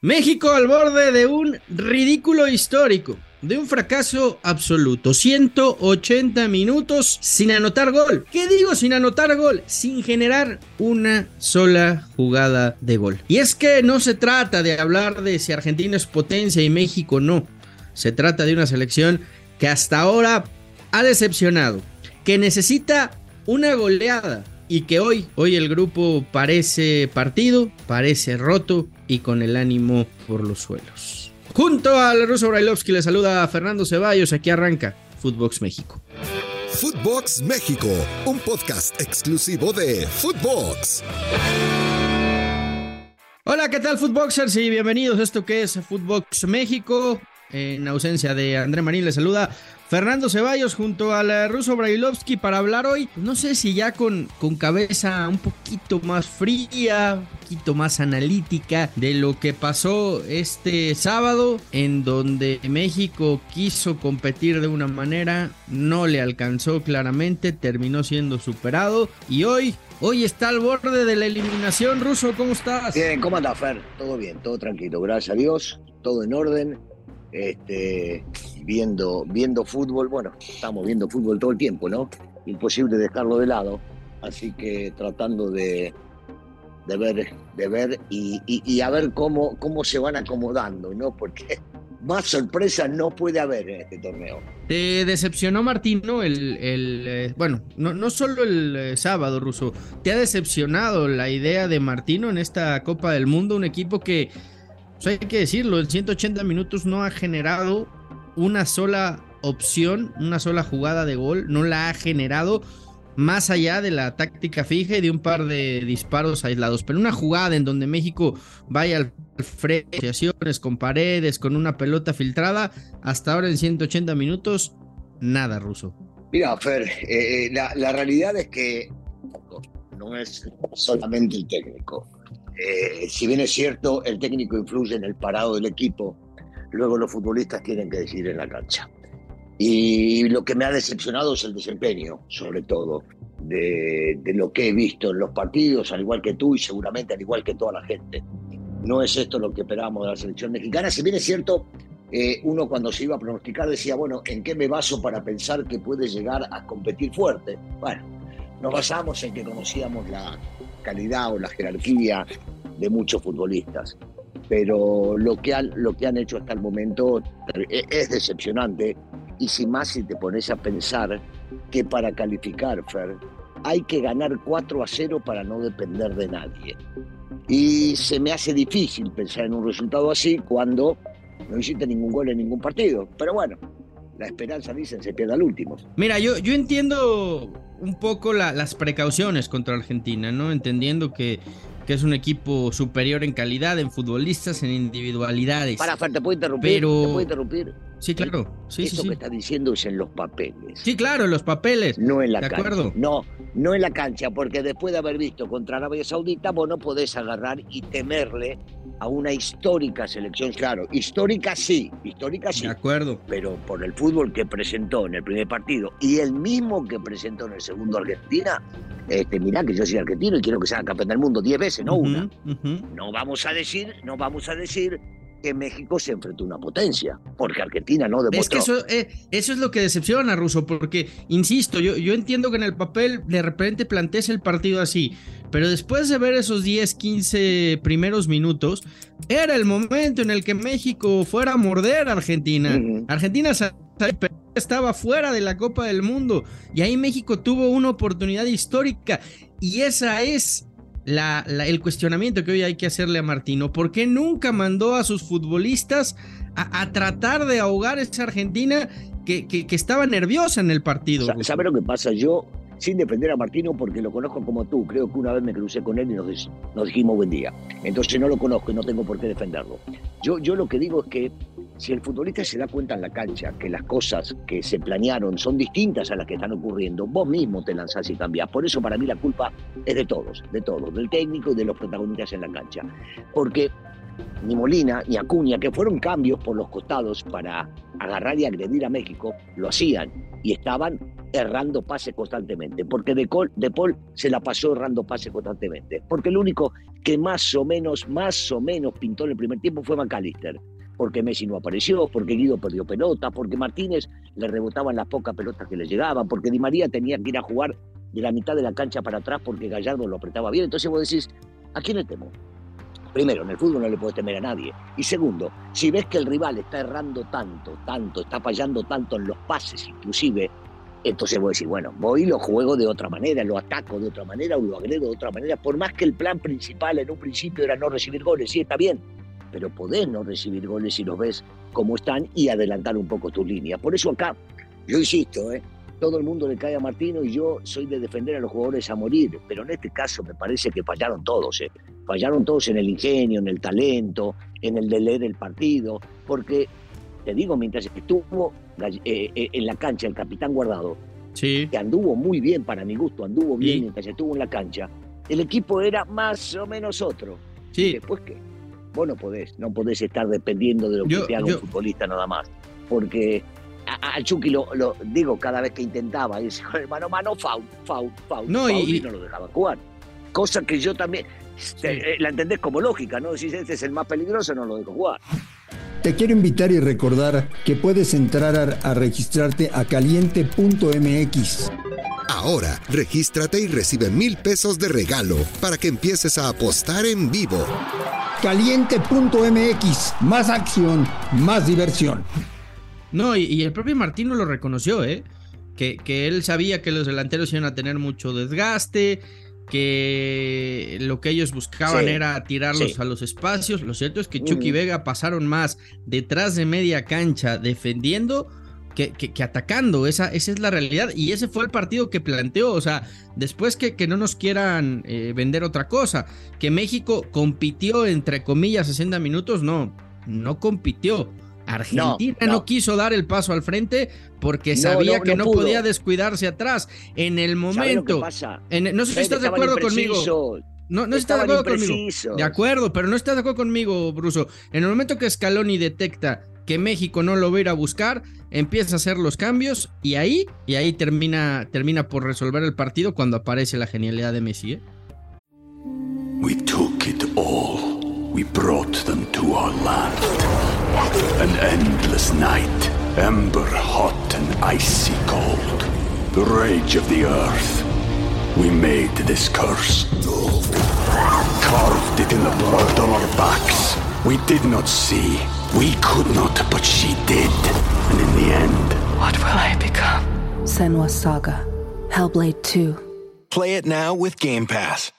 México al borde de un ridículo histórico, de un fracaso absoluto. 180 minutos sin anotar gol. ¿Qué digo sin anotar gol? Sin generar una sola jugada de gol. Y es que no se trata de hablar de si Argentina es potencia y México no. Se trata de una selección que hasta ahora ha decepcionado, que necesita una goleada y que hoy, hoy el grupo parece partido, parece roto y con el ánimo por los suelos. Junto al ruso Brailovsky le saluda a Fernando Ceballos, aquí arranca Footbox México. Footbox México, un podcast exclusivo de Footbox. Hola, ¿qué tal Footboxers? Y bienvenidos a esto que es Footbox México. En ausencia de André Marín le saluda Fernando Ceballos junto al ruso Brailovsky para hablar hoy, no sé si ya con, con cabeza un poquito más fría, un poquito más analítica de lo que pasó este sábado, en donde México quiso competir de una manera, no le alcanzó claramente, terminó siendo superado y hoy Hoy está al borde de la eliminación, Ruso, ¿cómo estás? Bien, ¿cómo andás, Fer? Todo bien, todo tranquilo, gracias a Dios, todo en orden. Este, viendo, viendo fútbol, bueno, estamos viendo fútbol todo el tiempo, ¿no? Imposible dejarlo de lado. Así que tratando de, de ver, de ver y, y- a ver cómo, cómo se van acomodando, ¿no? Porque más sorpresa no puede haber en este torneo. Te decepcionó Martino el, el, eh, bueno, no, no solo el eh, sábado, Ruso, te ha decepcionado la idea de Martino en esta Copa del Mundo, un equipo que, pues hay que decirlo, en 180 minutos no ha generado una sola opción, una sola jugada de gol, no la ha generado más allá de la táctica fija y de un par de disparos aislados, pero una jugada en donde México vaya al frente, con paredes, con una pelota filtrada, hasta ahora en 180 minutos, nada ruso. Mira, Fer, eh, la, la realidad es que no es solamente el técnico. Eh, si bien es cierto, el técnico influye en el parado del equipo, luego los futbolistas tienen que decidir en la cancha. Y lo que me ha decepcionado es el desempeño, sobre todo, de, lo que he visto en los partidos, al igual que tú y seguramente al igual que toda la gente. No es esto lo que esperábamos de la selección mexicana. Si bien es cierto, eh, uno cuando se iba a pronosticar decía, bueno, ¿en qué me baso para pensar que puede llegar a competir fuerte? Bueno, nos basamos en que conocíamos la calidad o la jerarquía de muchos futbolistas, pero lo que han, lo que han hecho hasta el momento es, es decepcionante y sin más si te pones a pensar que para calificar, Fer, hay que ganar 4 a 0 para no depender de nadie. Y se me hace difícil pensar en un resultado así cuando no hiciste ningún gol en ningún partido. Pero bueno, la esperanza, dicen, se pierde al último. Mira, yo, yo entiendo un poco la- las precauciones contra Argentina, ¿no? Entendiendo que, que es un equipo superior en calidad, en futbolistas, en individualidades. Para, Fer, ¿te puedo interrumpir? Pero- ¿Te puedo interrumpir? Sí, claro. Sí, Eso sí. que estás diciendo es en los papeles. Sí, claro, los papeles. No en la De cancha. acuerdo. No, no en la cancha, porque después de haber visto contra Arabia Saudita, vos no podés agarrar y temerle a una histórica selección. Claro, histórica sí, histórica sí. De acuerdo. Pero por el fútbol que presentó en el primer partido y el mismo que presentó en el segundo Argentina, este, mirá que yo soy argentino y quiero que sea campeón del mundo 10 veces, no una. No vamos a decir, no vamos a decir que México se enfrentó a una potencia, porque Argentina no demostró. Es que eso, eh, eso es lo que decepciona a Russo, porque, insisto, yo, yo entiendo que en el papel de repente plantees el partido así, pero después de ver esos 10, 15 primeros minutos, era el momento en el que México fuera a morder a Argentina. Argentina estaba fuera de la Copa del Mundo y ahí México tuvo una oportunidad histórica y esa es la, el cuestionamiento que hoy hay que hacerle a Martino. ¿Por qué nunca mandó a sus futbolistas a, tratar de ahogar a esa Argentina que, estaba nerviosa en el partido? ¿Sabe lo que pasa? Yo, sin defender a Martino, porque lo conozco como tú, creo que una vez me crucé con él y nos, dijimos buen día. Entonces no lo conozco y no tengo por qué defenderlo. Yo lo que digo es que si el futbolista se da cuenta en la cancha que las cosas que se planearon son distintas a las que están ocurriendo, vos mismo te lanzás y cambiás. Por eso para mí la culpa es de todos, de todos, del técnico y de los protagonistas en la cancha. Porque ni Molina ni Acuña, que fueron cambios por los costados para agarrar y agredir a México, lo hacían y estaban errando pases constantemente, porque de, de Paul se la pasó errando pases constantemente, porque el único que más o menos, más o menos pintó en el primer tiempo fue McAllister porque Messi no apareció, porque Guido perdió pelota, porque Martínez le rebotaban las pocas pelotas que le llegaban, porque Di María tenía que ir a jugar de la mitad de la cancha para atrás porque Gallardo lo apretaba bien. Entonces vos decís, ¿a quién le temo? Primero, en el fútbol no le puedes temer a nadie. Y segundo, si ves que el rival está errando tanto, tanto, está fallando tanto en los pases inclusive, entonces vos decís, bueno, voy y lo juego de otra manera, lo ataco de otra manera o lo agredo de otra manera, por más que el plan principal en un principio era no recibir goles, sí está bien, pero podés no recibir goles si los ves como están y adelantar un poco tus líneas. Por eso acá, yo insisto, ¿eh? todo el mundo le cae a Martino y yo soy de defender a los jugadores a morir, pero en este caso me parece que fallaron todos, ¿eh? fallaron todos en el ingenio, en el talento, en el de leer el partido, porque te digo, mientras estuvo eh, eh, en la cancha el capitán Guardado, sí. que anduvo muy bien para mi gusto, anduvo bien mientras estuvo en la cancha, el equipo era más o menos otro. Sí. después qué? Vos no podés, no podés estar dependiendo de lo que te haga un futbolista nada más. Porque al Chucky lo, digo cada vez que intentaba, y dice, mano mano, faul, faul, faul, no, y, no lo dejaba jugar. Cosa que yo también, eh, la entendés como lógica, ¿no? Si este es el más peligroso, no lo dejo jugar. Te quiero invitar y recordar que puedes entrar a, a registrarte a caliente.mx. Ahora, regístrate y recibe mil pesos de regalo para que empieces a apostar en vivo. Caliente.mx, más acción, más diversión. No, y, el propio Martino lo reconoció, ¿eh? Que, que él sabía que los delanteros iban a tener mucho desgaste, que lo que ellos buscaban era tirarlos a los espacios. Lo cierto es que Chucky Vega pasaron más detrás de media cancha defendiendo que, atacando. Esa, esa, es la realidad. Y ese fue el partido que planteó. O sea, después que, que no nos quieran eh, vender otra cosa, que México compitió entre comillas 60 minutos, no, no compitió. Argentina no, quiso dar el paso al frente porque sabía que no, podía descuidarse atrás. En el momento. no sé si estás de acuerdo conmigo. No, no estás de acuerdo conmigo. De acuerdo, pero no estás de acuerdo conmigo, Bruso. En el momento que Scaloni detecta que México no lo va a ir a buscar, empieza a hacer los cambios y ahí, y ahí termina, termina por resolver el partido cuando aparece la genialidad de Messi. ¿eh? We took it all. We brought them to our land. An endless night, ember hot and icy cold. The rage of the earth. We made this curse. Carved it in the blood on our backs. We did not see. We could not, but she did. And in the end, what will I become? Senwa Saga, Hellblade 2. Play it now with Game Pass.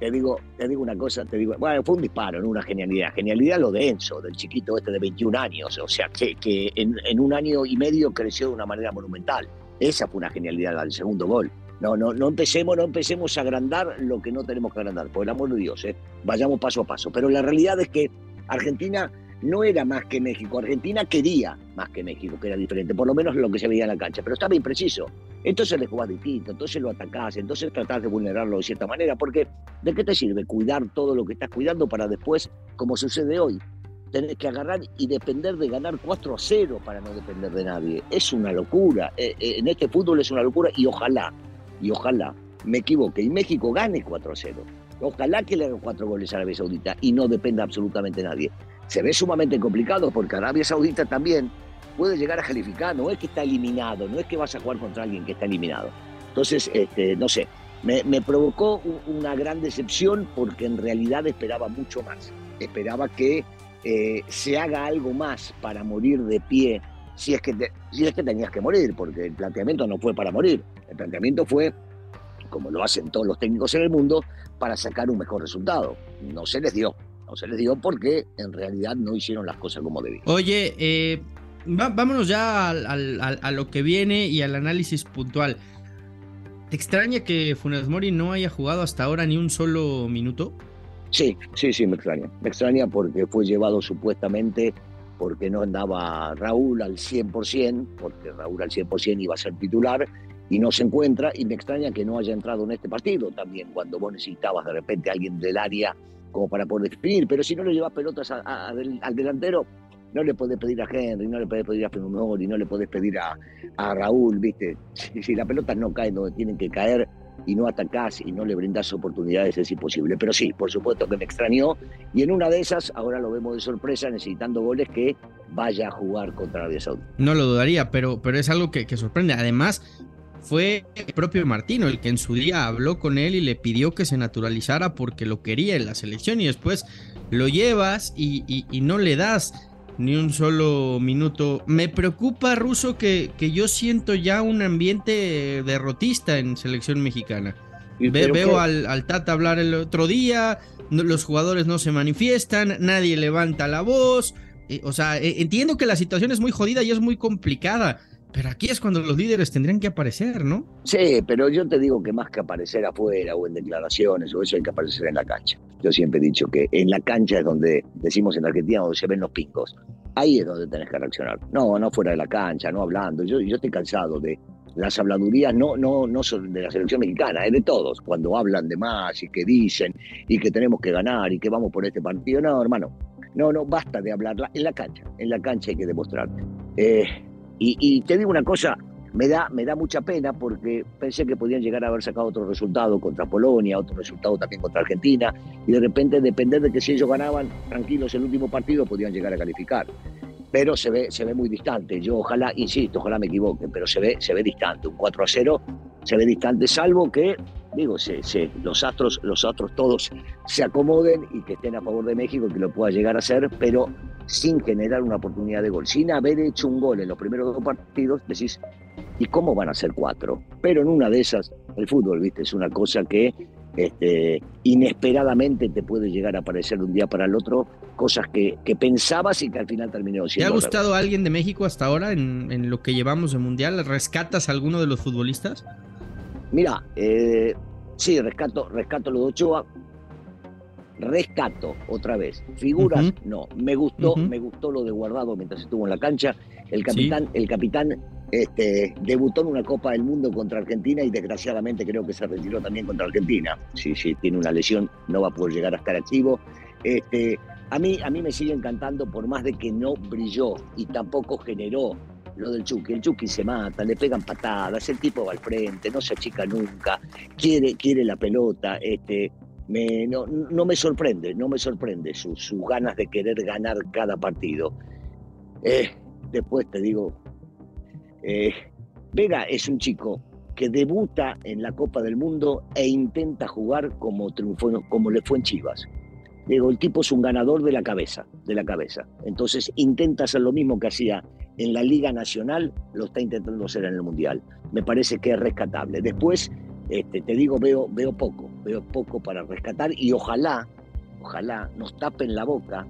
Te digo, te digo una cosa, te digo, bueno, fue un disparo, no una genialidad. Genialidad lo de Enzo, del chiquito este de 21 años, o sea, que, que en, en, un año y medio creció de una manera monumental. Esa fue una genialidad, el segundo gol. No, no, no empecemos, no empecemos a agrandar lo que no tenemos que agrandar, por el amor de Dios, ¿eh? vayamos paso a paso. Pero la realidad es que Argentina no era más que México. Argentina quería más que México, que era diferente, por lo menos lo que se veía en la cancha, pero estaba impreciso. Entonces le jugás distinto, entonces lo atacás, entonces tratás de vulnerarlo de cierta manera, porque ¿de qué te sirve cuidar todo lo que estás cuidando para después, como sucede hoy, tener que agarrar y depender de ganar 4 a 0 para no depender de nadie? Es una locura. Eh, eh, en este fútbol es una locura y ojalá, y ojalá me equivoque y México gane 4 a 0 Ojalá que le hagan cuatro goles a Arabia Saudita y no dependa absolutamente nadie. Se ve sumamente complicado porque Arabia Saudita también puede llegar a calificar, no es que está eliminado, no es que vas a jugar contra alguien que está eliminado. Entonces, este, no sé, me, provocó una gran decepción porque en realidad esperaba mucho más. Esperaba que eh, se haga algo más para morir de pie, si es, que si es que tenías que morir, porque el planteamiento no fue para morir, el planteamiento fue, como lo hacen todos los técnicos en el mundo, para sacar un mejor resultado. No se les dio, no se les dio porque en realidad no hicieron las cosas como debían. Oye, eh, vámonos ya a lo que viene y al análisis puntual. ¿Te extraña que Funes Mori no haya jugado hasta ahora ni un solo minuto? Sí, sí, sí, me extraña. Me extraña porque fue llevado supuestamente porque no andaba Raúl al 100%, porque Raúl al 100% iba a ser titular y no se encuentra. Y me extraña que no haya entrado en este partido también, cuando vos necesitabas de repente a alguien del área como para poder definir. Pero si no le llevas pelotas al delantero, no le podés pedir a Henry, no le podés pedir a y no le podés pedir a, Raúl, ¿viste? Si, las pelotas no caen donde tienen que caer y no atacás y no le brindás oportunidades, es imposible. Pero sí, por supuesto que me extrañó. Y en una de esas, ahora lo vemos de sorpresa, necesitando goles, que vaya a jugar contra Arabia Saudita. No lo dudaría, pero, pero es algo que, sorprende. Además, fue el propio Martino el que en su día habló con él y le pidió que se naturalizara porque lo quería en la selección y después lo llevas y, y no le das ni un solo minuto. Me preocupa, Ruso, que, que yo siento ya un ambiente derrotista en selección mexicana. veo al, al, Tata hablar el otro día, los jugadores no se manifiestan, nadie levanta la voz. Eh, o sea, eh, entiendo que la situación es muy jodida y es muy complicada, pero aquí es cuando los líderes tendrían que aparecer, ¿no? Sí, pero yo te digo que más que aparecer afuera o en declaraciones o eso hay que aparecer en la cancha. Yo siempre he dicho que en la cancha es donde, decimos en Argentina, donde se ven los pingos. Ahí es donde tenés que reaccionar. No, no fuera de la cancha, no hablando. Yo, yo estoy cansado de las habladurías, no, no, no son de la selección mexicana, es de todos. Cuando hablan de más y que dicen y que tenemos que ganar y que vamos por este partido. No, hermano. No, no, basta de hablarla en la cancha. En la cancha hay que demostrar. Eh, y, te digo una cosa, me da, me da mucha pena porque pensé que podían llegar a haber sacado otro resultado contra Polonia, otro resultado también contra Argentina, y de repente depender de que si ellos ganaban tranquilos el último partido podían llegar a calificar. Pero se ve, se ve muy distante. Yo ojalá, insisto, ojalá me equivoque, pero se ve, se ve distante. Un 4 a 0 se ve distante, salvo que, digo, se, los, astros, los astros todos se acomoden y que estén a favor de México, que lo pueda llegar a hacer, pero sin generar una oportunidad de gol. Sin haber hecho un gol en los primeros dos partidos, decís, ¿y cómo van a ser cuatro? Pero en una de esas, el fútbol, viste, es una cosa que este, inesperadamente te puede llegar a aparecer de un día para el otro cosas que, que pensabas y que al final terminó siendo. ¿Te ha gustado alguien de México hasta ahora en, en, lo que llevamos de Mundial? ¿Rescatas a alguno de los futbolistas? Mira, eh, sí, rescato, rescato lo de Ochoa, rescato otra vez. Figuras, no. Me gustó, me gustó lo de Guardado mientras estuvo en la cancha. El capitán, el capitán este, debutó en una Copa del Mundo contra Argentina y desgraciadamente creo que se retiró también contra Argentina. Sí, sí, tiene una lesión, no va a poder llegar a estar activo. Este, a mí, a mí me sigue encantando por más de que no brilló y tampoco generó lo del Chucky. El Chucky se mata, le pegan patadas, el tipo va al frente, no se achica nunca, quiere, quiere la pelota, este, no, no, me sorprende, no me sorprende sus ganas de querer ganar cada partido. Eh, después te digo, eh, Vega es un chico que debuta en la Copa del Mundo e intenta jugar como triunfó, como le fue en Chivas. Digo, el tipo es un ganador de la cabeza, de la cabeza. Entonces intenta hacer lo mismo que hacía en la Liga Nacional, lo está intentando hacer en el Mundial. Me parece que es rescatable. Después este, te digo, veo, veo poco, veo poco para rescatar y ojalá, ojalá nos tapen la boca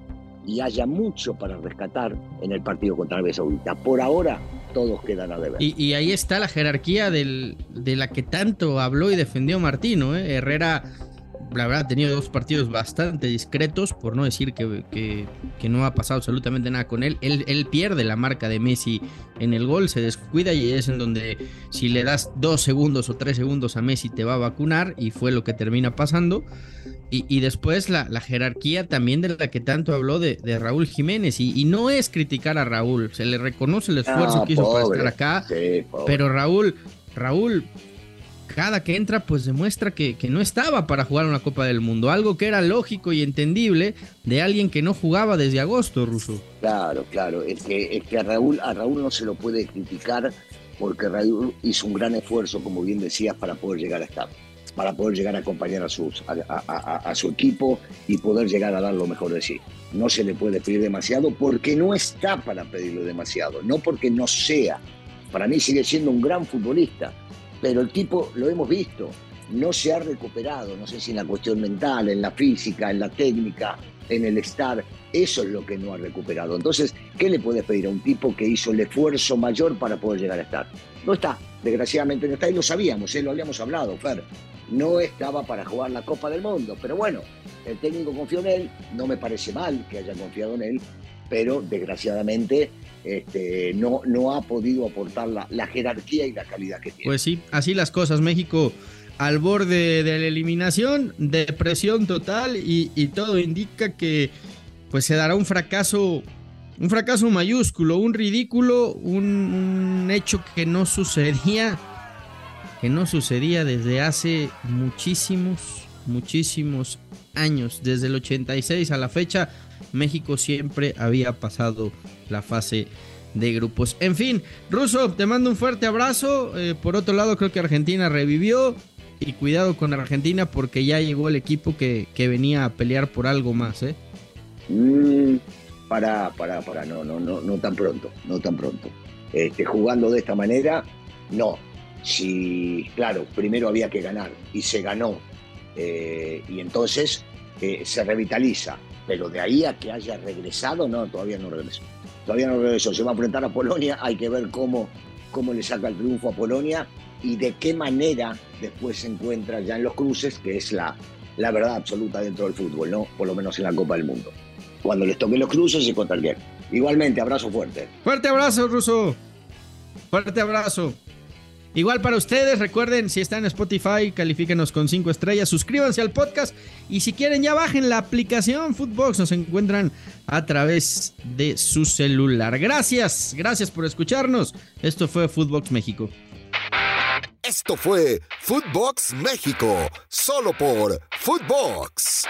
y haya mucho para rescatar en el partido contra Arabia Saudita. Por ahora, todos quedan a deber. Y, ahí está la jerarquía de la que tanto habló y defendió Martino. ¿eh? Herrera la verdad ha tenido dos partidos bastante discretos, por no decir que, que, no ha pasado absolutamente nada con él. él. él. pierde la marca de Messi en el gol, se descuida y es en donde si le das dos segundos o tres segundos a Messi te va a vacunar y fue lo que termina pasando. Y, después la, la, jerarquía también de la que tanto habló de, de Raúl Jiménez. Y, no es criticar a Raúl, se le reconoce el esfuerzo que hizo para estar acá. pero Raúl, Raúl cada que entra pues demuestra que, no estaba para jugar una Copa del Mundo, algo que era lógico y entendible de alguien que no jugaba desde agosto, Ruso. Claro, claro, es que, es que a, Raúl, a Raúl no se lo puede criticar porque Raúl hizo un gran esfuerzo, como bien decías, para poder llegar a estar, para poder llegar a acompañar a, sus, a, su equipo y poder llegar a dar lo mejor de sí. No se le puede pedir demasiado porque no está para pedirle demasiado, no porque no sea. Para mí sigue siendo un gran futbolista, pero el tipo, lo hemos visto, no se ha recuperado, no sé si en la cuestión mental, en la física, en la técnica, en el estar, eso es lo que no ha recuperado. Entonces, ¿qué le puedes pedir a un tipo que hizo el esfuerzo mayor para poder llegar a estar? No está, desgraciadamente no está, y lo sabíamos, ¿eh? lo habíamos hablado, Fer. No estaba para jugar la Copa del Mundo, pero bueno, el técnico confió en él, no me parece mal que haya confiado en él, pero desgraciadamente este, no, no ha podido aportar la, jerarquía y la calidad que tiene. Pues sí, así las cosas. México al borde de la eliminación, depresión total y, todo indica que pues se dará un fracaso, un fracaso mayúsculo, un ridículo, un, hecho que no sucedía, que no sucedía desde hace muchísimos, muchísimos años, desde el 86 a la fecha México siempre había pasado la fase de grupos. En fin, Russo, te mando un fuerte abrazo. Eh, por otro lado, creo que Argentina revivió. Y cuidado con Argentina porque ya llegó el equipo que, venía a pelear por algo más, ¿eh? Mm, para, para, para, no, no, no, no tan pronto, no tan pronto. Este, jugando de esta manera, no. Si, claro, primero había que ganar y se ganó. Eh, y entonces se revitaliza pero de ahí a que haya regresado, no, todavía no regresó. Todavía no regresó. Se va a enfrentar a Polonia, hay que ver cómo, cómo le saca el triunfo a Polonia y de qué manera después se encuentra ya en los cruces, que es la, la verdad absoluta dentro del fútbol, ¿no? Por lo menos en la Copa del Mundo. Cuando les toque los cruces y contra el Igualmente, abrazo fuerte. Fuerte abrazo, Ruso. Fuerte abrazo. Igual para ustedes, recuerden, si están en Spotify, califíquenos con 5 estrellas, suscríbanse al podcast y si quieren ya bajen la aplicación Footbox, nos encuentran a través de su celular. Gracias, gracias por escucharnos. Esto fue Footbox México. Esto fue Footbox México, solo por Footbox.